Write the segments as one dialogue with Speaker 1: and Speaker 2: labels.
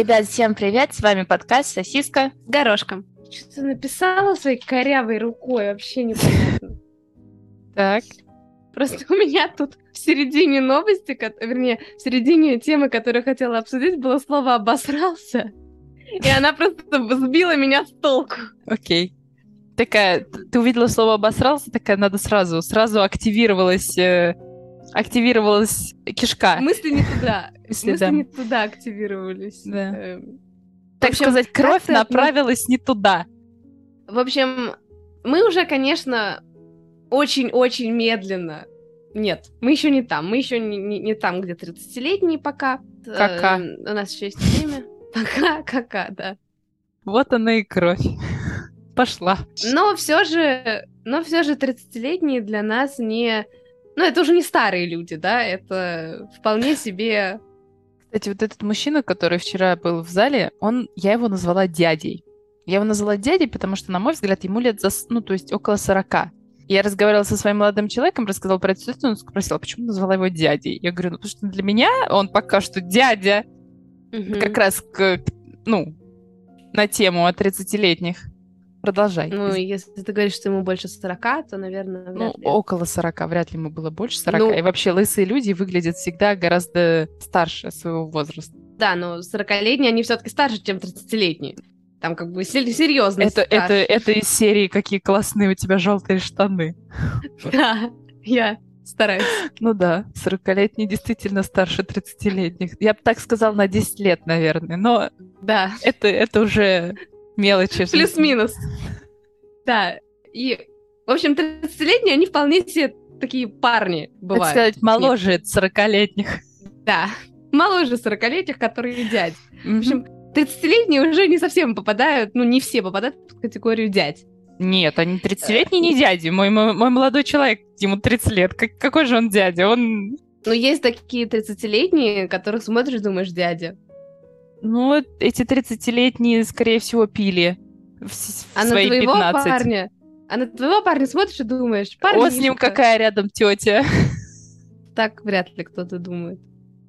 Speaker 1: Ребят, всем привет! С вами подкаст «Сосиска»
Speaker 2: с горошком.
Speaker 3: Что-то написала своей корявой рукой, вообще непонятно.
Speaker 1: Так.
Speaker 3: Просто у меня тут в середине новости, вернее, в середине темы, которую хотела обсудить, было слово «обосрался». И она просто сбила меня с толку.
Speaker 1: Окей. Такая, ты увидела слово «обосрался», такая, надо сразу, сразу активировалась э, активировалась кишка.
Speaker 3: Мысли не туда. Мысли, да. не туда активировались.
Speaker 1: Да. Эм. Так общем, сказать, кровь направилась не туда.
Speaker 3: В общем, мы уже, конечно, очень-очень медленно. Нет, мы еще не там. Мы еще не, не, не там, где 30-летние пока.
Speaker 1: Кака.
Speaker 3: Э, у нас еще есть время. Пока, кака, да.
Speaker 1: Вот она и кровь. Пошла.
Speaker 3: Но все же, но все же 30-летние для нас не ну, это уже не старые люди, да, это вполне себе...
Speaker 1: Кстати, вот этот мужчина, который вчера был в зале, он, я его назвала дядей. Я его назвала дядей, потому что, на мой взгляд, ему лет, за, ну, то есть около 40. Я разговаривала со своим молодым человеком, рассказала про эту ситуацию, он спросил, а почему назвала его дядей? Я говорю, ну, потому что для меня он пока что дядя. Угу. Как раз к, ну, на тему о 30-летних. Продолжай.
Speaker 3: Ну, если ты говоришь, что ему больше 40, то, наверное,
Speaker 1: Ну, ли. около 40, вряд ли ему было больше 40. Ну, и вообще лысые люди выглядят всегда гораздо старше своего возраста.
Speaker 3: Да, но 40-летние, они все-таки старше, чем 30-летние. Там как бы серьезно.
Speaker 1: Это, это, это из серии «Какие классные у тебя желтые штаны».
Speaker 3: Да, я стараюсь.
Speaker 1: Ну да, 40-летние действительно старше 30-летних. Я бы так сказала на 10 лет, наверное, но
Speaker 3: да.
Speaker 1: это, это уже мелочи.
Speaker 3: Плюс-минус. Да. И, в общем, 30-летние, они вполне себе такие парни бывают.
Speaker 1: Так сказать, моложе 40-летних.
Speaker 3: Да. Моложе 40-летних, которые дядь. В общем, 30-летние уже не совсем попадают, ну, не все попадают в категорию дядь.
Speaker 1: Нет, они 30-летние не дяди. Мой, мой, мой молодой человек, ему 30 лет. Как, какой же он дядя? Он...
Speaker 3: Ну, есть такие 30-летние, которых смотришь, думаешь, дядя.
Speaker 1: Ну, эти 30-летние, скорее всего, пили в, а свои на твоего 15.
Speaker 3: парня? А на твоего парня смотришь и думаешь, парень...
Speaker 1: Вот с ним какая рядом тетя.
Speaker 3: Так вряд ли кто-то думает.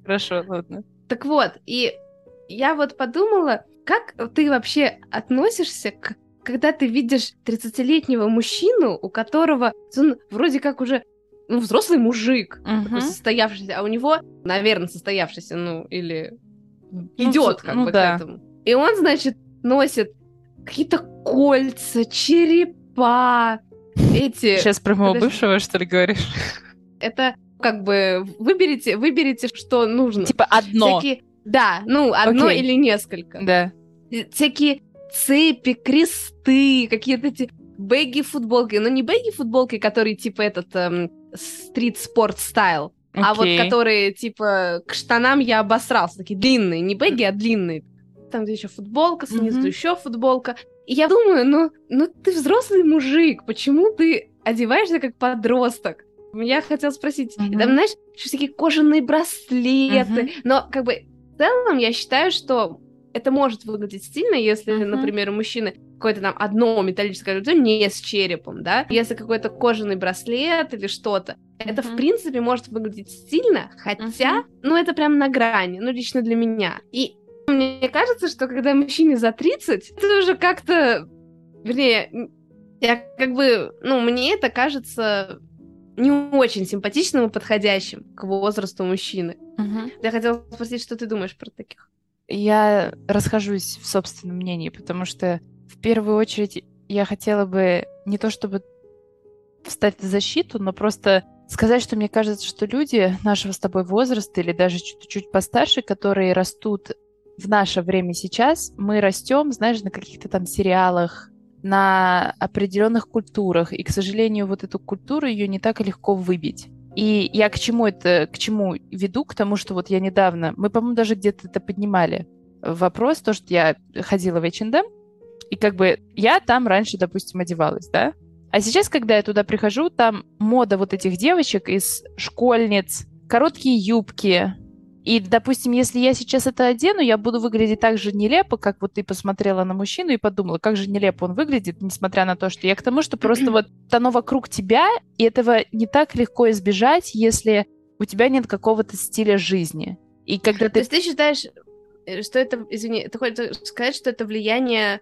Speaker 1: Хорошо, ладно.
Speaker 3: Так вот, и я вот подумала, как ты вообще относишься к когда ты видишь 30-летнего мужчину, у которого он вроде как уже ну, взрослый мужик, uh-huh. состоявшийся, а у него, наверное, состоявшийся, ну, или идет ну, как ну, бы да. к этому. И он, значит, носит какие-то кольца, черепа, эти...
Speaker 1: Сейчас про моего Подожди. бывшего, что ли, говоришь?
Speaker 3: Это как бы выберите, выберите, что нужно.
Speaker 1: Типа одно.
Speaker 3: Всякие... Да, ну, одно okay. или несколько.
Speaker 1: Да.
Speaker 3: Всякие цепи, кресты, какие-то эти бэги-футболки. Но не бэги-футболки, которые типа этот эм, стрит-спорт стайл, Okay. А вот которые, типа, к штанам я обосрался. Такие длинные, не бэги, а длинные. Там где еще футболка, снизу mm-hmm. еще футболка. И я думаю, ну, ну ты взрослый мужик, почему ты одеваешься как подросток? Я хотела спросить, mm-hmm. там, знаешь, еще всякие кожаные браслеты, mm-hmm. но как бы в целом я считаю, что это может выглядеть стильно, если, mm-hmm. например, у мужчины какое-то там одно металлическое лицо не с черепом, да, если какой-то кожаный браслет или что-то, это, в принципе, может выглядеть стильно, хотя, uh-huh. ну, это прям на грани, ну, лично для меня. И мне кажется, что когда мужчине за 30, это уже как-то, вернее, я как бы, ну, мне это кажется не очень симпатичным и подходящим к возрасту мужчины. Uh-huh. Я хотела спросить, что ты думаешь про таких?
Speaker 1: Я расхожусь в собственном мнении, потому что в первую очередь я хотела бы не то чтобы встать в защиту, но просто сказать, что мне кажется, что люди нашего с тобой возраста или даже чуть-чуть постарше, которые растут в наше время сейчас, мы растем, знаешь, на каких-то там сериалах, на определенных культурах, и, к сожалению, вот эту культуру ее не так легко выбить. И я к чему это, к чему веду? К тому, что вот я недавно, мы, по-моему, даже где-то это поднимали, вопрос, то, что я ходила в H&M, и как бы я там раньше, допустим, одевалась, да, а сейчас, когда я туда прихожу, там мода вот этих девочек из школьниц, короткие юбки. И, допустим, если я сейчас это одену, я буду выглядеть так же нелепо, как вот ты посмотрела на мужчину и подумала, как же нелепо он выглядит, несмотря на то, что я к тому, что просто вот оно вокруг тебя, и этого не так легко избежать, если у тебя нет какого-то стиля жизни. И когда ты...
Speaker 3: То есть ты считаешь, Э, что это, извини, ты хочешь сказать, что это влияние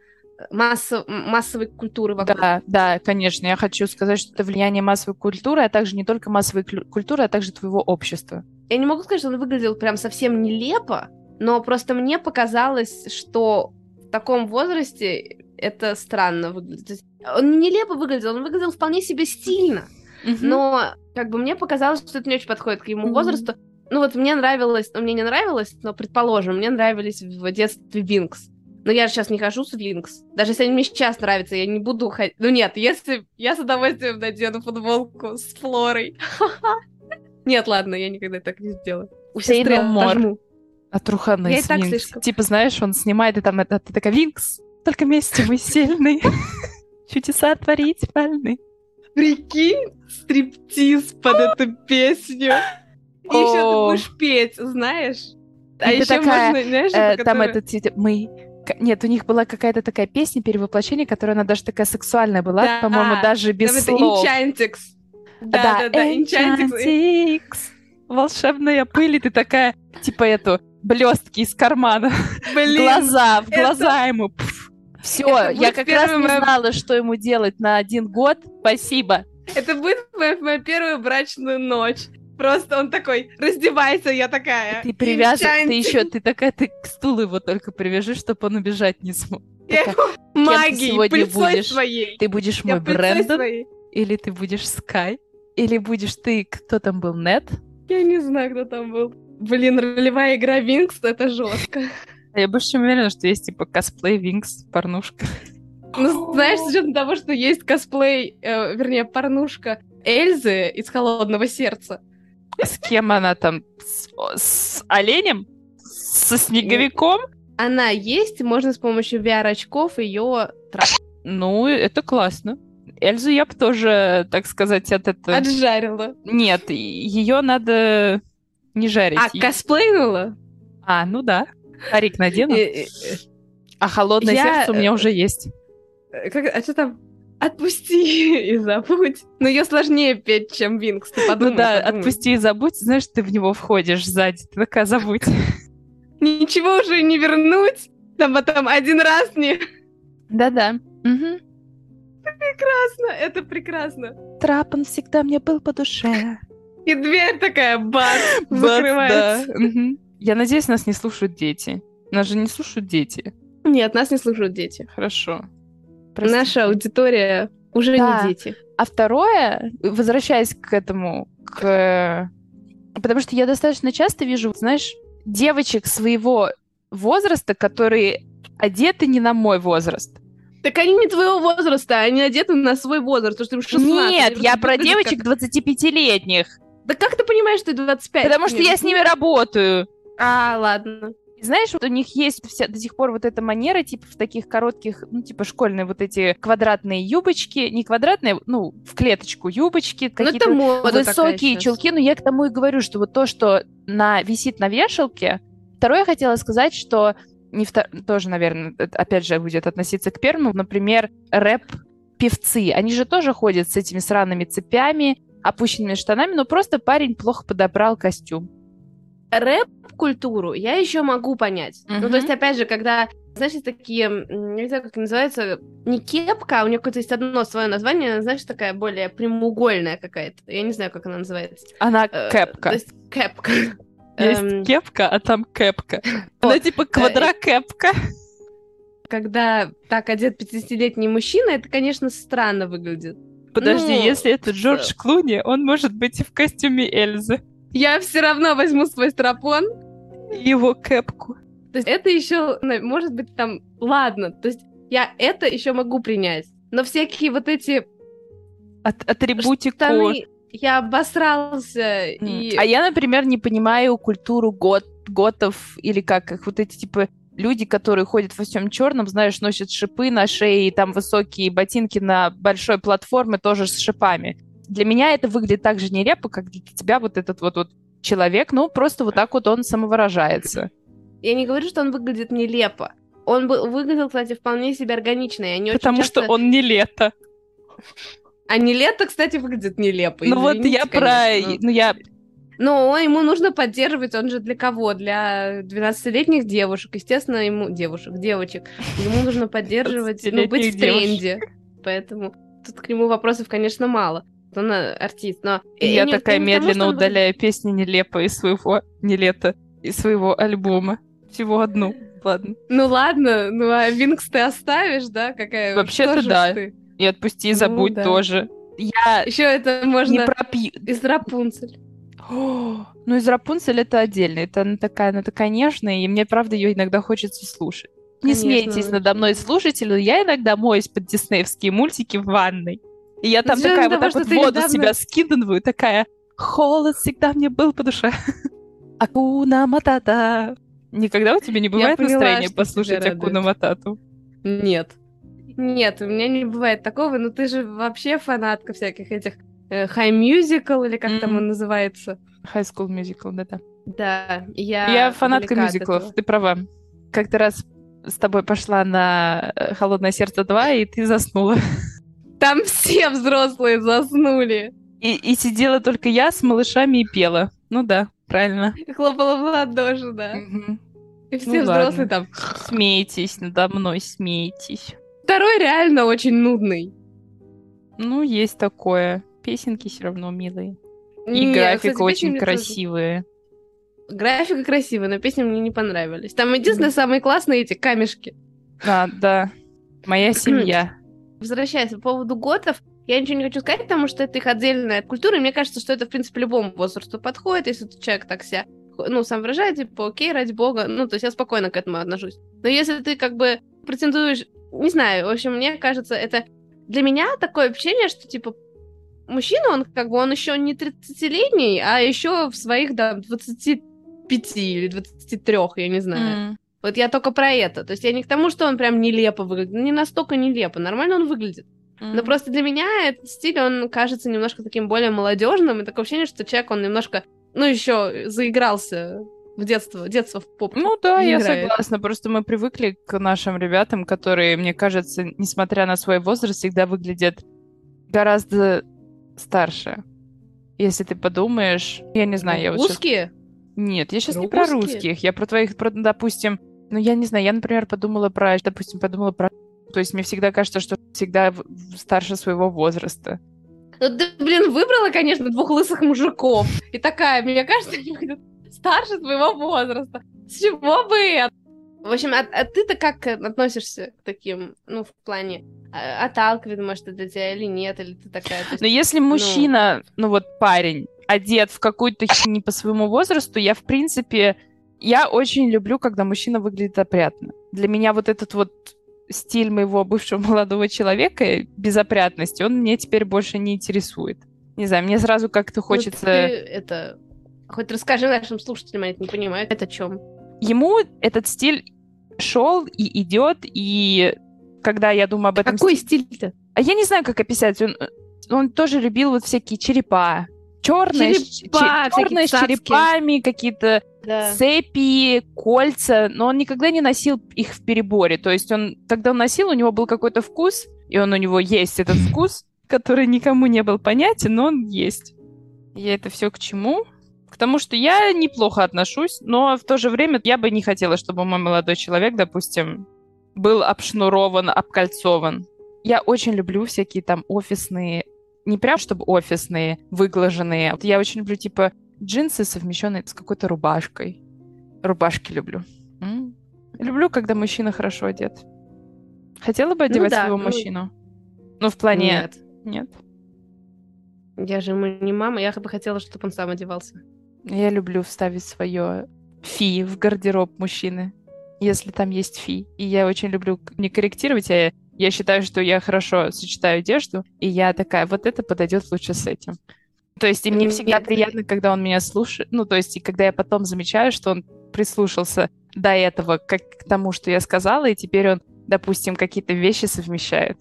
Speaker 3: массов, массовой культуры вокруг.
Speaker 1: Да, да, конечно. Я хочу сказать, что это влияние массовой культуры, а также не только массовой культуры, а также твоего общества.
Speaker 3: Я не могу сказать, что он выглядел прям совсем нелепо, но просто мне показалось, что в таком возрасте это странно выглядит. Он нелепо выглядел, он выглядел вполне себе стильно. Mm-hmm. Но как бы мне показалось, что это не очень подходит к ему mm-hmm. возрасту. Ну вот мне нравилось, ну мне не нравилось, но предположим, мне нравились в детстве Винкс. Но я же сейчас не хожу с Винкс. Даже если они мне сейчас нравятся, я не буду ходить. Ну нет, если я с удовольствием надену футболку с Флорой. Нет, ладно, я никогда так не сделаю.
Speaker 1: У сестры отожму. От Руханы Я и так слишком. Типа, знаешь, он снимает, и там это, ты такая, Винкс, только вместе мы сильные. Чудеса творить, больны.
Speaker 3: Прикинь, стриптиз под эту песню. И еще ты будешь петь, знаешь?
Speaker 1: А еще можно, знаешь, э, там это мы нет, у них была какая-то такая песня перевоплощение, которая она даже такая сексуальная была, да, по-моему, даже без там слов.
Speaker 3: Это Enchantix. Да, да, да, да
Speaker 1: Enchantix. Волшебная пыль, и ты такая, типа эту, блестки из кармана. Блин, глаза, в глаза это... ему. Все, я как раз не знала, что ему делать на один год. Спасибо.
Speaker 3: Это будет моя, моя первая брачная ночь. Просто он такой, раздевайся, я такая.
Speaker 1: Ты привязан, ты еще, ты такая, ты к стулу его только привяжи, чтобы он убежать не смог.
Speaker 3: Я его магией, будешь? своей.
Speaker 1: Ты будешь мой Брэндон? Или ты будешь Скай? Или будешь ты, кто там был, Нет?
Speaker 3: Я не знаю, кто там был. Блин, ролевая игра Винкс, это жестко.
Speaker 1: Я больше чем уверена, что есть типа косплей Винкс, порнушка.
Speaker 3: Ну, знаешь, с учетом того, что есть косплей, э, вернее, порнушка Эльзы из «Холодного сердца».
Speaker 1: С кем она там? С, с оленем? Со снеговиком?
Speaker 3: Она есть, можно с помощью VR-очков ее трахать.
Speaker 1: Ну, это классно. Эльзу я бы тоже, так сказать, от этого...
Speaker 3: Отжарила.
Speaker 1: Нет, ее надо не жарить.
Speaker 3: А, косплейнула?
Speaker 1: А, ну да. Парик надену. А холодное я... сердце у меня уже есть.
Speaker 3: Как... А что там? Отпусти и забудь. Но ее сложнее петь, чем Винкс, ты подумай,
Speaker 1: Ну да, подумай. отпусти и забудь, знаешь, ты в него входишь сзади, ты такая, забудь.
Speaker 3: Ничего уже не вернуть, там потом один раз не...
Speaker 1: Да-да.
Speaker 3: Угу. Прекрасно, это прекрасно.
Speaker 1: Трап, всегда мне был по душе.
Speaker 3: И дверь такая, бац, закрывается.
Speaker 1: Да. Угу. Я надеюсь, нас не слушают дети. Нас же не слушают дети.
Speaker 3: Нет, нас не слушают дети.
Speaker 1: Хорошо.
Speaker 3: Простите. Наша аудитория уже да. не дети.
Speaker 1: А второе, возвращаясь к этому, к... потому что я достаточно часто вижу, знаешь, девочек своего возраста, которые одеты не на мой возраст.
Speaker 3: Так они не твоего возраста, они одеты на свой возраст, потому что им 16.
Speaker 1: Нет, я про девочек как... 25-летних.
Speaker 3: Да как ты понимаешь, что ты 25?
Speaker 1: Потому что я с ними работаю.
Speaker 3: А, ладно.
Speaker 1: Знаешь, вот у них есть вся, до сих пор вот эта манера, типа, в таких коротких, ну, типа, школьные вот эти квадратные юбочки, не квадратные, ну, в клеточку юбочки, ну, какие-то высокие чулки, но я к тому и говорю, что вот то, что на, висит на вешалке, Второе, я хотела сказать, что не втор... тоже, наверное, опять же, будет относиться к первому, например, рэп-певцы, они же тоже ходят с этими сраными цепями, опущенными штанами, но просто парень плохо подобрал костюм
Speaker 3: рэп-культуру я еще могу понять. Mm-hmm. Ну, то есть, опять же, когда, знаешь, такие, не знаю, как называется, не кепка, а у нее какое-то есть одно свое название, знаешь, такая более прямоугольная какая-то. Я не знаю, как она называется.
Speaker 1: Она э, кепка.
Speaker 3: То есть, кепка.
Speaker 1: Есть эм... кепка, а там кепка. Она типа квадрокепка.
Speaker 3: Когда так одет 50-летний мужчина, это, конечно, странно выглядит.
Speaker 1: Подожди, ну, если это Джордж Клуни, он может быть и в костюме Эльзы.
Speaker 3: Я все равно возьму свой стропон.
Speaker 1: Его кэпку.
Speaker 3: То есть это еще, может быть, там, ладно, то есть я это еще могу принять. Но всякие вот эти...
Speaker 1: От атрибутику... Штаны,
Speaker 3: я обосрался. Mm. И...
Speaker 1: А я, например, не понимаю культуру гот, готов или как, как вот эти, типа, люди, которые ходят во всем черном, знаешь, носят шипы на шее, и там высокие ботинки на большой платформе тоже с шипами для меня это выглядит так же нелепо, как для тебя вот этот вот, вот человек, ну, просто вот так вот он самовыражается.
Speaker 3: Я не говорю, что он выглядит нелепо. Он бы выглядел, кстати, вполне себе органично. И они
Speaker 1: Потому
Speaker 3: часто...
Speaker 1: что он не лето.
Speaker 3: А не лето, кстати, выглядит нелепо.
Speaker 1: Ну вот я про... Ну я...
Speaker 3: Но ему нужно поддерживать, он же для кого? Для 12-летних девушек. Естественно, ему... Девушек, девочек. Ему нужно поддерживать, ну, быть в тренде. Поэтому тут к нему вопросов, конечно, мало. Он артист, но...
Speaker 1: И я такая медленно тому, удаляю он... песни нелепо из своего... Не лето, из своего альбома. Всего одну. Ладно.
Speaker 3: Ну ладно, ну а Винкс ты оставишь, да? Какая?
Speaker 1: Вообще-то да. Ты? И отпусти и забудь ну, да. тоже.
Speaker 3: Я Еще это можно не пропью... из Рапунцель.
Speaker 1: О, ну, из Рапунцель это отдельно. Это она такая, она такая нежная, и мне, правда, ее иногда хочется слушать. Не Конечно, смейтесь надо мной, слушатели, я иногда моюсь под диснеевские мультики в ванной. И я там такая вот так вот воду недавно... себя скидываю, такая, холод всегда мне был по душе. Акуна Матата. Никогда у тебя не бывает поняла, настроения послушать Акуна Матату?
Speaker 3: Нет. Нет, у меня не бывает такого, но ты же вообще фанатка всяких этих э, High Musical, или как mm-hmm. там он называется?
Speaker 1: High School Musical, да-да.
Speaker 3: Да, я...
Speaker 1: Я фанатка мюзиклов, ты права. Как-то раз с тобой пошла на э, «Холодное сердце 2», и ты заснула.
Speaker 3: Там все взрослые заснули.
Speaker 1: И, и сидела только я с малышами и пела. Ну да, правильно.
Speaker 3: Хлопала в ладоши, да. Угу. И все ну, взрослые ладно. там...
Speaker 1: Смейтесь надо мной, смейтесь.
Speaker 3: Второй реально очень нудный.
Speaker 1: Ну, есть такое. Песенки все равно милые. И Нет, графика кстати, очень красивая.
Speaker 3: Тоже... Графика красивая, но песни мне не понравились. Там единственное, самые классные эти камешки.
Speaker 1: А, да. Моя семья.
Speaker 3: Возвращаясь по поводу готов, я ничего не хочу сказать, потому что это их отдельная культура, и мне кажется, что это, в принципе, любому возрасту подходит, если человек так себя, ну, сам выражает, типа, окей, ради бога, ну, то есть я спокойно к этому отношусь. Но если ты, как бы, претендуешь, не знаю, в общем, мне кажется, это для меня такое ощущение, что, типа, мужчина, он, как бы, он еще не 30-летний, а еще в своих, да, 25 или 23, я не знаю. Mm. Вот я только про это. То есть я не к тому, что он прям нелепо выглядит. Не настолько нелепо. Нормально он выглядит. Mm-hmm. Но просто для меня этот стиль, он кажется немножко таким более молодежным. И такое ощущение, что человек, он немножко, ну, еще заигрался в детство, детство в поп.
Speaker 1: Ну да, я играет. согласна. Просто мы привыкли к нашим ребятам, которые, мне кажется, несмотря на свой возраст, всегда выглядят гораздо старше. Если ты подумаешь, я не знаю, я
Speaker 3: вот Русские?
Speaker 1: Сейчас... Нет, я сейчас не про русских, я про твоих, про, допустим, ну, я не знаю, я, например, подумала про, допустим, подумала про... То есть мне всегда кажется, что всегда старше своего возраста.
Speaker 3: Ну, ты, блин, выбрала, конечно, двух лысых мужиков. И такая, мне кажется, они старше своего возраста. С чего бы? В общем, а, а ты-то как относишься к таким, ну, в плане, а, отталкивает, может, это тебя или нет, или ты такая...
Speaker 1: есть, Но если ну мужчина, ну... ну вот парень, одет в какую-то не по своему возрасту, я, в принципе, я очень люблю, когда мужчина выглядит опрятно. Для меня вот этот вот стиль моего бывшего молодого человека, безопрятности, он мне теперь больше не интересует. Не знаю, мне сразу как-то хочется... Ну,
Speaker 3: это... Хоть расскажи нашим слушателям, они не понимают, это о чем.
Speaker 1: Ему этот стиль шел и идет, и когда я думаю об этом...
Speaker 3: Какой стиль-то?
Speaker 1: А я не знаю, как описать. Он, он тоже любил вот всякие черепа, черные, черепа, черные с черепами, какие-то да. цепи, кольца, но он никогда не носил их в переборе. То есть он, когда он носил, у него был какой-то вкус, и он у него есть этот вкус, который никому не был понятен, но он есть. Я это все к чему? К тому, что я неплохо отношусь, но в то же время я бы не хотела, чтобы мой молодой человек, допустим, был обшнурован, обкольцован. Я очень люблю всякие там офисные не прям, чтобы офисные, выглаженные. Я очень люблю, типа, джинсы, совмещенные с какой-то рубашкой. Рубашки люблю. М-м. Люблю, когда мужчина хорошо одет. Хотела бы ну одевать ну, да, своего ну... мужчину? Ну, в плане...
Speaker 3: Нет.
Speaker 1: Нет?
Speaker 3: Я же ему не мама, я бы хотела, чтобы он сам одевался.
Speaker 1: Я люблю вставить свое фи в гардероб мужчины, если там есть фи. И я очень люблю не корректировать, а я считаю, что я хорошо сочетаю одежду, и я такая, вот это подойдет лучше с этим. То есть, и мне всегда приятно, когда он меня слушает, ну, то есть, и когда я потом замечаю, что он прислушался до этого как к тому, что я сказала, и теперь он, допустим, какие-то вещи совмещает.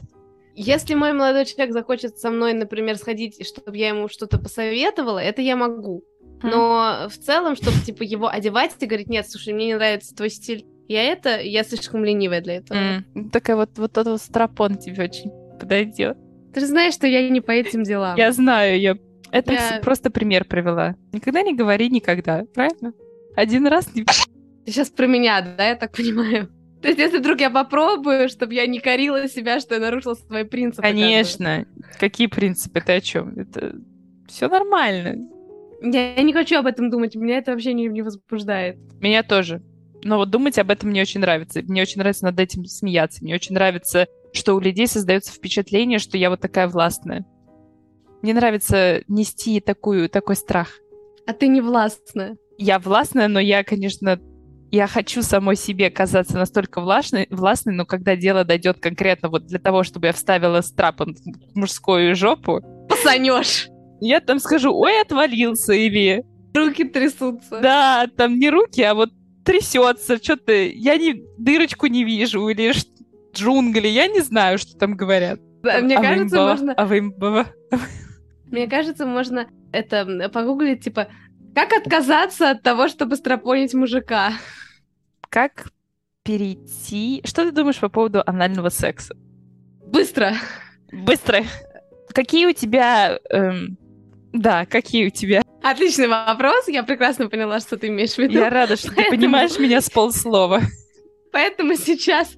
Speaker 3: Если мой молодой человек захочет со мной, например, сходить, чтобы я ему что-то посоветовала, это я могу. Но mm. в целом, чтобы, типа, его одевать и говорить, нет, слушай, мне не нравится твой стиль, я это, я слишком ленивая для этого.
Speaker 1: Mm. Такая вот, вот этот вот страпон тебе очень подойдет.
Speaker 3: Ты же знаешь, что я не по этим делам.
Speaker 1: Я знаю, я Это я... просто пример привела. Никогда не говори никогда, правильно? Один раз не...
Speaker 3: Ты сейчас про меня, да, я так понимаю? То есть, если вдруг я попробую, чтобы я не корила себя, что я нарушила свои принципы.
Speaker 1: Конечно. Какие принципы? Ты о чем? Это все нормально.
Speaker 3: Я, я не хочу об этом думать. Меня это вообще не, не возбуждает.
Speaker 1: Меня тоже. Но вот думать об этом мне очень нравится. Мне очень нравится над этим смеяться. Мне очень нравится, что у людей создается впечатление, что я вот такая властная. Мне нравится нести такую, такой страх.
Speaker 3: А ты не властная.
Speaker 1: Я властная, но я, конечно, я хочу самой себе казаться настолько властной, властной, но когда дело дойдет конкретно вот для того, чтобы я вставила страпон в мужскую жопу...
Speaker 3: Посанешь!
Speaker 1: Я там скажу, ой, отвалился, или...
Speaker 3: Руки трясутся.
Speaker 1: Да, там не руки, а вот трясется, что-то... Я не, дырочку не вижу, или джунгли, я не знаю, что там говорят.
Speaker 3: Да, мне кажется, можно...
Speaker 1: Авимба.
Speaker 3: Мне кажется, можно это погуглить, типа, как отказаться от того, чтобы стропонить мужика?
Speaker 1: Как перейти... Что ты думаешь по поводу анального секса?
Speaker 3: Быстро.
Speaker 1: Быстро. Какие у тебя... Эм... Да, какие у тебя?
Speaker 3: Отличный вопрос. Я прекрасно поняла, что ты имеешь в виду.
Speaker 1: Я рада, что Поэтому... ты понимаешь меня с полслова.
Speaker 3: Поэтому сейчас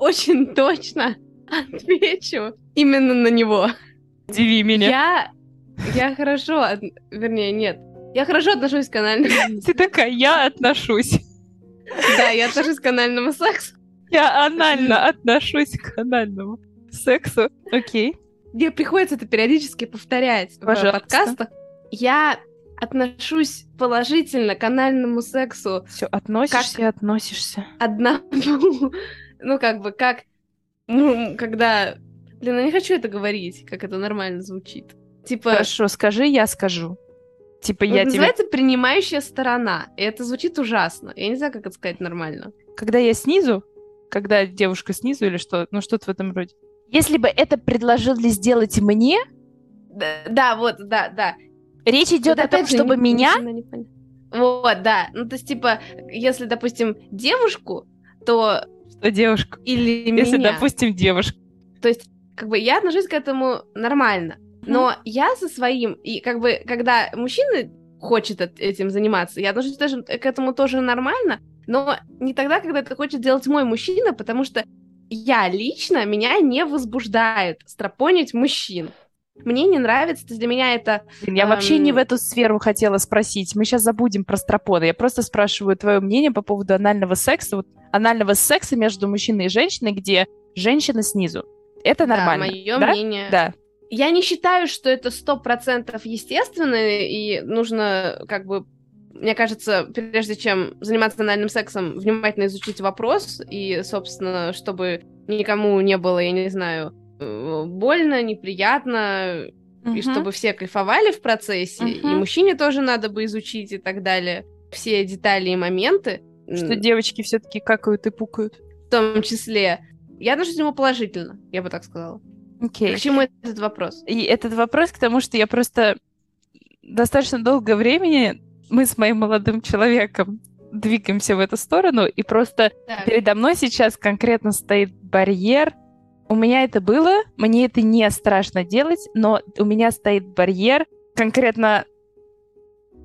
Speaker 3: очень точно отвечу именно на него.
Speaker 1: Удиви меня.
Speaker 3: Я, я хорошо, вернее, нет. Я хорошо отношусь к анальному.
Speaker 1: Ты такая, я отношусь.
Speaker 3: Да, я отношусь к анальному сексу.
Speaker 1: Я анально отношусь к анальному сексу. Окей.
Speaker 3: Мне приходится это периодически повторять Пожалуйста. в подкастах. Я отношусь положительно к анальному сексу.
Speaker 1: Все, относишься как и относишься.
Speaker 3: Одному. Ну, как бы, как... Ну, когда Блин, я не хочу это говорить, как это нормально звучит. Типа...
Speaker 1: Хорошо, скажи, я скажу. Типа
Speaker 3: вот
Speaker 1: я
Speaker 3: называется
Speaker 1: тебе...
Speaker 3: принимающая сторона. И это звучит ужасно. Я не знаю, как это сказать нормально.
Speaker 1: Когда я снизу, когда девушка снизу или что, ну что-то в этом роде. Если бы это предложили сделать мне...
Speaker 3: Да, да вот, да, да.
Speaker 1: Речь идет о том, чтобы не, меня... Не
Speaker 3: вот, да. Ну, то есть, типа, если, допустим, девушку, то...
Speaker 1: Что девушку?
Speaker 3: Или
Speaker 1: Если,
Speaker 3: меня.
Speaker 1: допустим, девушку.
Speaker 3: То есть как бы я отношусь к этому нормально. Но mm. я со своим, и как бы, когда мужчина хочет этим заниматься, я отношусь даже к этому тоже нормально, но не тогда, когда это хочет делать мой мужчина, потому что я лично, меня не возбуждает стропонить мужчин. Мне не нравится, для меня это...
Speaker 1: Я эм... вообще не в эту сферу хотела спросить. Мы сейчас забудем про стропоны. Я просто спрашиваю твое мнение по поводу анального секса. Вот анального секса между мужчиной и женщиной, где женщина снизу. Это нормально.
Speaker 3: Да, мое
Speaker 1: да?
Speaker 3: мнение.
Speaker 1: Да.
Speaker 3: Я не считаю, что это сто процентов естественно, и нужно как бы мне кажется, прежде чем заниматься анальным сексом, внимательно изучить вопрос, и, собственно, чтобы никому не было, я не знаю, больно, неприятно, uh-huh. и чтобы все кайфовали в процессе, uh-huh. и мужчине тоже надо бы изучить и так далее, все детали и моменты.
Speaker 1: Что девочки все-таки какают и пукают.
Speaker 3: В том числе. Я отношусь к нему положительно, я бы так сказала. Okay. К чему этот вопрос?
Speaker 1: И этот вопрос к тому, что я просто достаточно долгое времени мы с моим молодым человеком двигаемся в эту сторону, и просто так. передо мной сейчас конкретно стоит барьер. У меня это было, мне это не страшно делать, но у меня стоит барьер, конкретно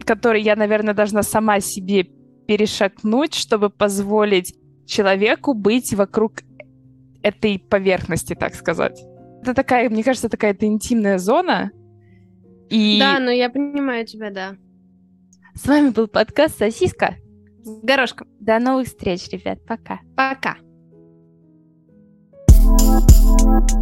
Speaker 1: который я, наверное, должна сама себе перешагнуть, чтобы позволить человеку быть вокруг этой поверхности, так сказать. Это такая, мне кажется, такая это интимная зона. И...
Speaker 3: Да, но я понимаю тебя, да.
Speaker 1: С вами был подкаст «Сосиска»
Speaker 3: с горошком.
Speaker 1: До новых встреч, ребят. Пока.
Speaker 3: Пока. Thank